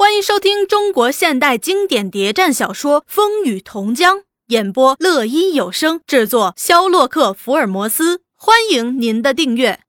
欢迎收听中国现代经典谍战小说《风雨同江》，演播：乐一有声，制作：肖洛克·福尔摩斯。欢迎您的订阅。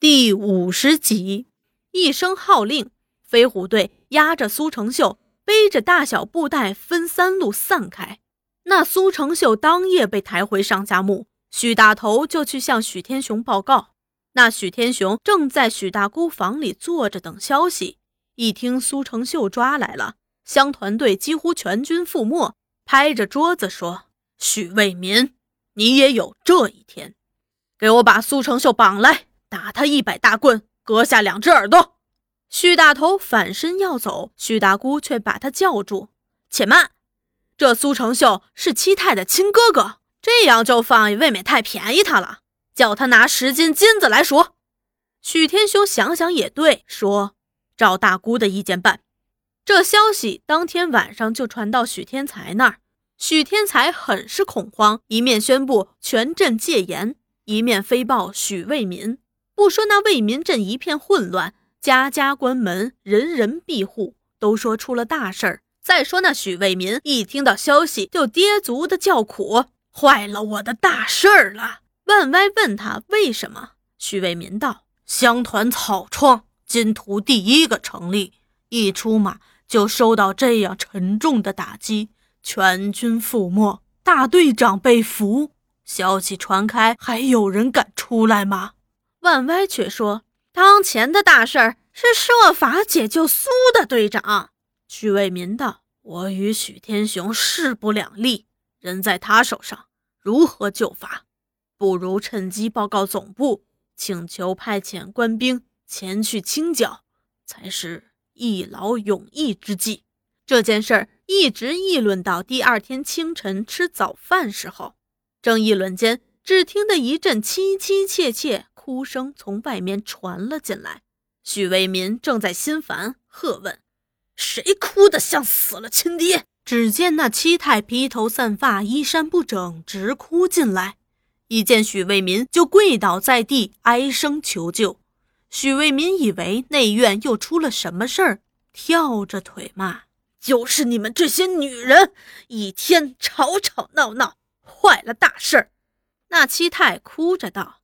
第五十集，一声号令，飞虎队押着苏成秀，背着大小布袋，分三路散开。那苏成秀当夜被抬回上下墓，许大头就去向许天雄报告。那许天雄正在许大姑房里坐着等消息。一听苏成秀抓来了，乡团队几乎全军覆没，拍着桌子说：“许卫民，你也有这一天！给我把苏成秀绑来，打他一百大棍，割下两只耳朵。”许大头反身要走，许大姑却把他叫住：“且慢，这苏成秀是七太的亲哥哥，这样就放也未免太便宜他了。叫他拿十斤金子来赎。”许天雄想想也对，说。照大姑的意见办。这消息当天晚上就传到许天才那儿，许天才很是恐慌，一面宣布全镇戒严，一面飞报许卫民。不说那卫民镇一片混乱，家家关门，人人闭户，都说出了大事儿。再说那许卫民一听到消息就跌足的叫苦，坏了我的大事儿了。万歪问他为什么，许卫民道：乡团草创。金图第一个成立，一出马就受到这样沉重的打击，全军覆没，大队长被俘。消息传开，还有人敢出来吗？万歪却说：“当前的大事儿是设法解救苏的队长。”许卫民道：“我与许天雄势不两立，人在他手上，如何救法？不如趁机报告总部，请求派遣官兵。”前去清剿，才是一劳永逸之计。这件事儿一直议论到第二天清晨吃早饭时候，正议论间，只听得一阵凄凄切切哭声从外面传了进来。许为民正在心烦，喝问：“谁哭得像死了亲爹？”只见那七太披头散发，衣衫不整，直哭进来。一见许为民，就跪倒在地，哀声求救。许为民以为内院又出了什么事儿，跳着腿骂：“就是你们这些女人，一天吵吵闹闹，坏了大事儿。”那七太哭着道：“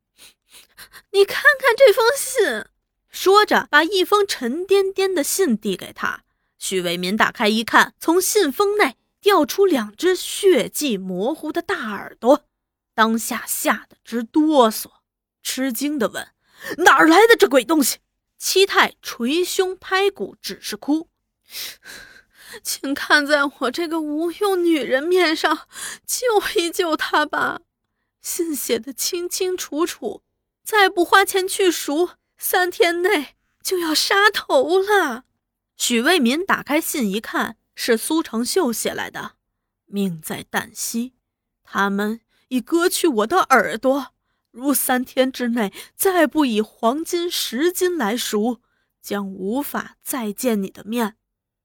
你看看这封信。”说着，把一封沉甸甸的信递给他。许为民打开一看，从信封内掉出两只血迹模糊的大耳朵，当下吓得直哆嗦，吃惊地问。哪儿来的这鬼东西？七太捶胸拍骨，只是哭。请看在我这个无用女人面上，救一救他吧。信写的清清楚楚，再不花钱去赎，三天内就要杀头了。许为民打开信一看，是苏成秀写来的。命在旦夕，他们已割去我的耳朵。如三天之内再不以黄金十斤来赎，将无法再见你的面。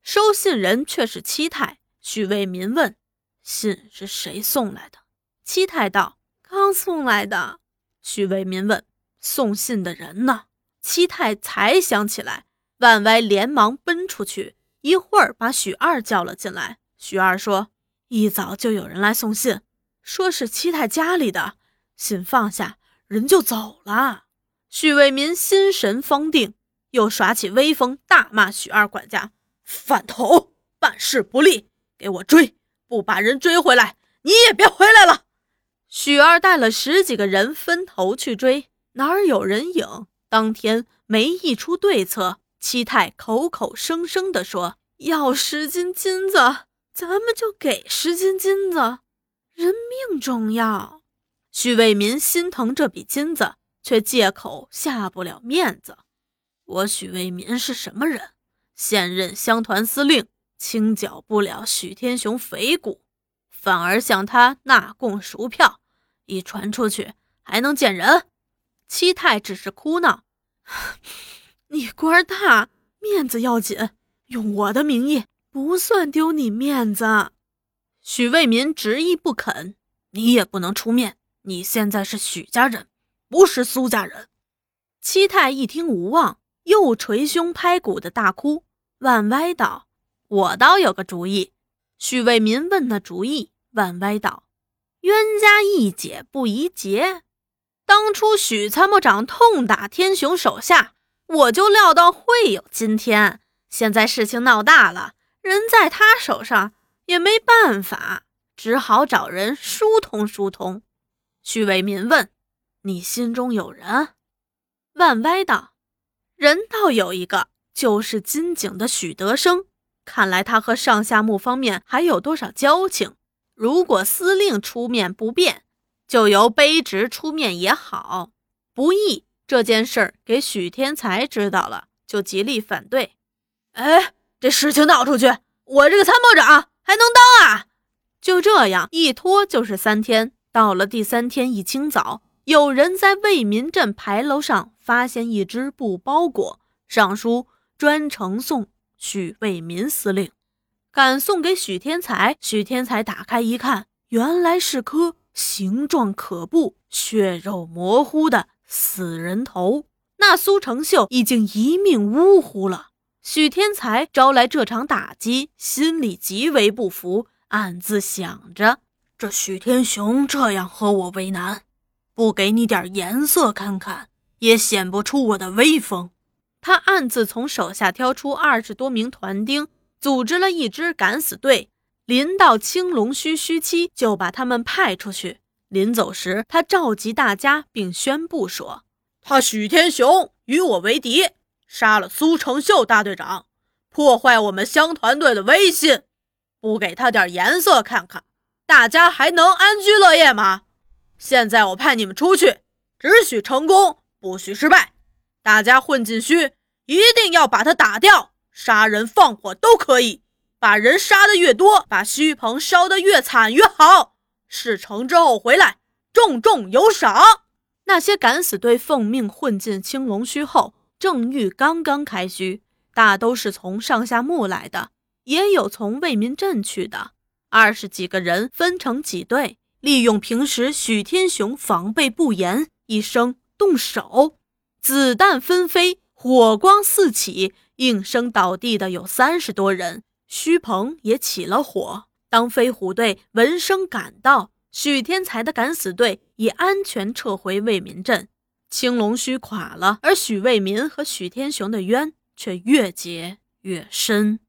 收信人却是七太。许为民问：“信是谁送来的？”七太道：“刚送来的。”许为民问：“送信的人呢？”七太才想起来，万歪连忙奔出去，一会儿把许二叫了进来。许二说：“一早就有人来送信，说是七太家里的信，放下。”人就走了，许为民心神方定，又耍起威风，大骂许二管家饭头，办事不力，给我追！不把人追回来，你也别回来了。许二带了十几个人分头去追，哪儿有人影？当天没一出对策。七太口口声声地说要十斤金子，咱们就给十斤金子，人命重要。许为民心疼这笔金子，却借口下不了面子。我许为民是什么人？现任乡团司令，清剿不了许天雄匪骨，反而向他纳贡赎票，一传出去还能见人？七太只是哭闹：“ 你官大，面子要紧，用我的名义不算丢你面子。”许为民执意不肯，你也不能出面。你现在是许家人，不是苏家人。七太一听无望，又捶胸拍骨的大哭。万歪道：“我倒有个主意。许为民问的主意，万歪道：“冤家宜解不宜结。当初许参谋长痛打天雄手下，我就料到会有今天。现在事情闹大了，人在他手上也没办法，只好找人疏通疏通。”许为民问：“你心中有人？”万歪道：“人倒有一个，就是金井的许德生。”看来他和上下木方面还有多少交情？如果司令出面不便，就由卑职出面也好。不易这件事儿给许天才知道了，就极力反对。哎，这事情闹出去，我这个参谋长还能当啊？就这样一拖就是三天。到了第三天一清早，有人在为民镇牌楼上发现一只布包裹，上书专程送。许为民司令敢送给许天才，许天才打开一看，原来是颗形状可怖、血肉模糊的死人头。那苏成秀已经一命呜呼了。许天才招来这场打击，心里极为不服，暗自想着：这许天雄这样和我为难，不给你点颜色看看，也显不出我的威风。他暗自从手下挑出二十多名团丁，组织了一支敢死队。临到青龙须须期，就把他们派出去。临走时，他召集大家，并宣布说：“他许天雄与我为敌，杀了苏成秀大队长，破坏我们乡团队的威信。不给他点颜色看看，大家还能安居乐业吗？现在我派你们出去，只许成功，不许失败。”大家混进虚，一定要把他打掉，杀人放火都可以，把人杀的越多，把虚棚烧得越惨越好。事成之后回来，重重有赏。那些敢死队奉命混进青龙虚后，正欲刚刚开虚，大都是从上下墓来的，也有从为民镇去的。二十几个人分成几队，利用平时许天雄防备不严，一声动手。子弹纷飞，火光四起，应声倒地的有三十多人。虚鹏也起了火。当飞虎队闻声赶到，许天才的敢死队已安全撤回为民镇。青龙须垮了，而许为民和许天雄的冤却越结越深。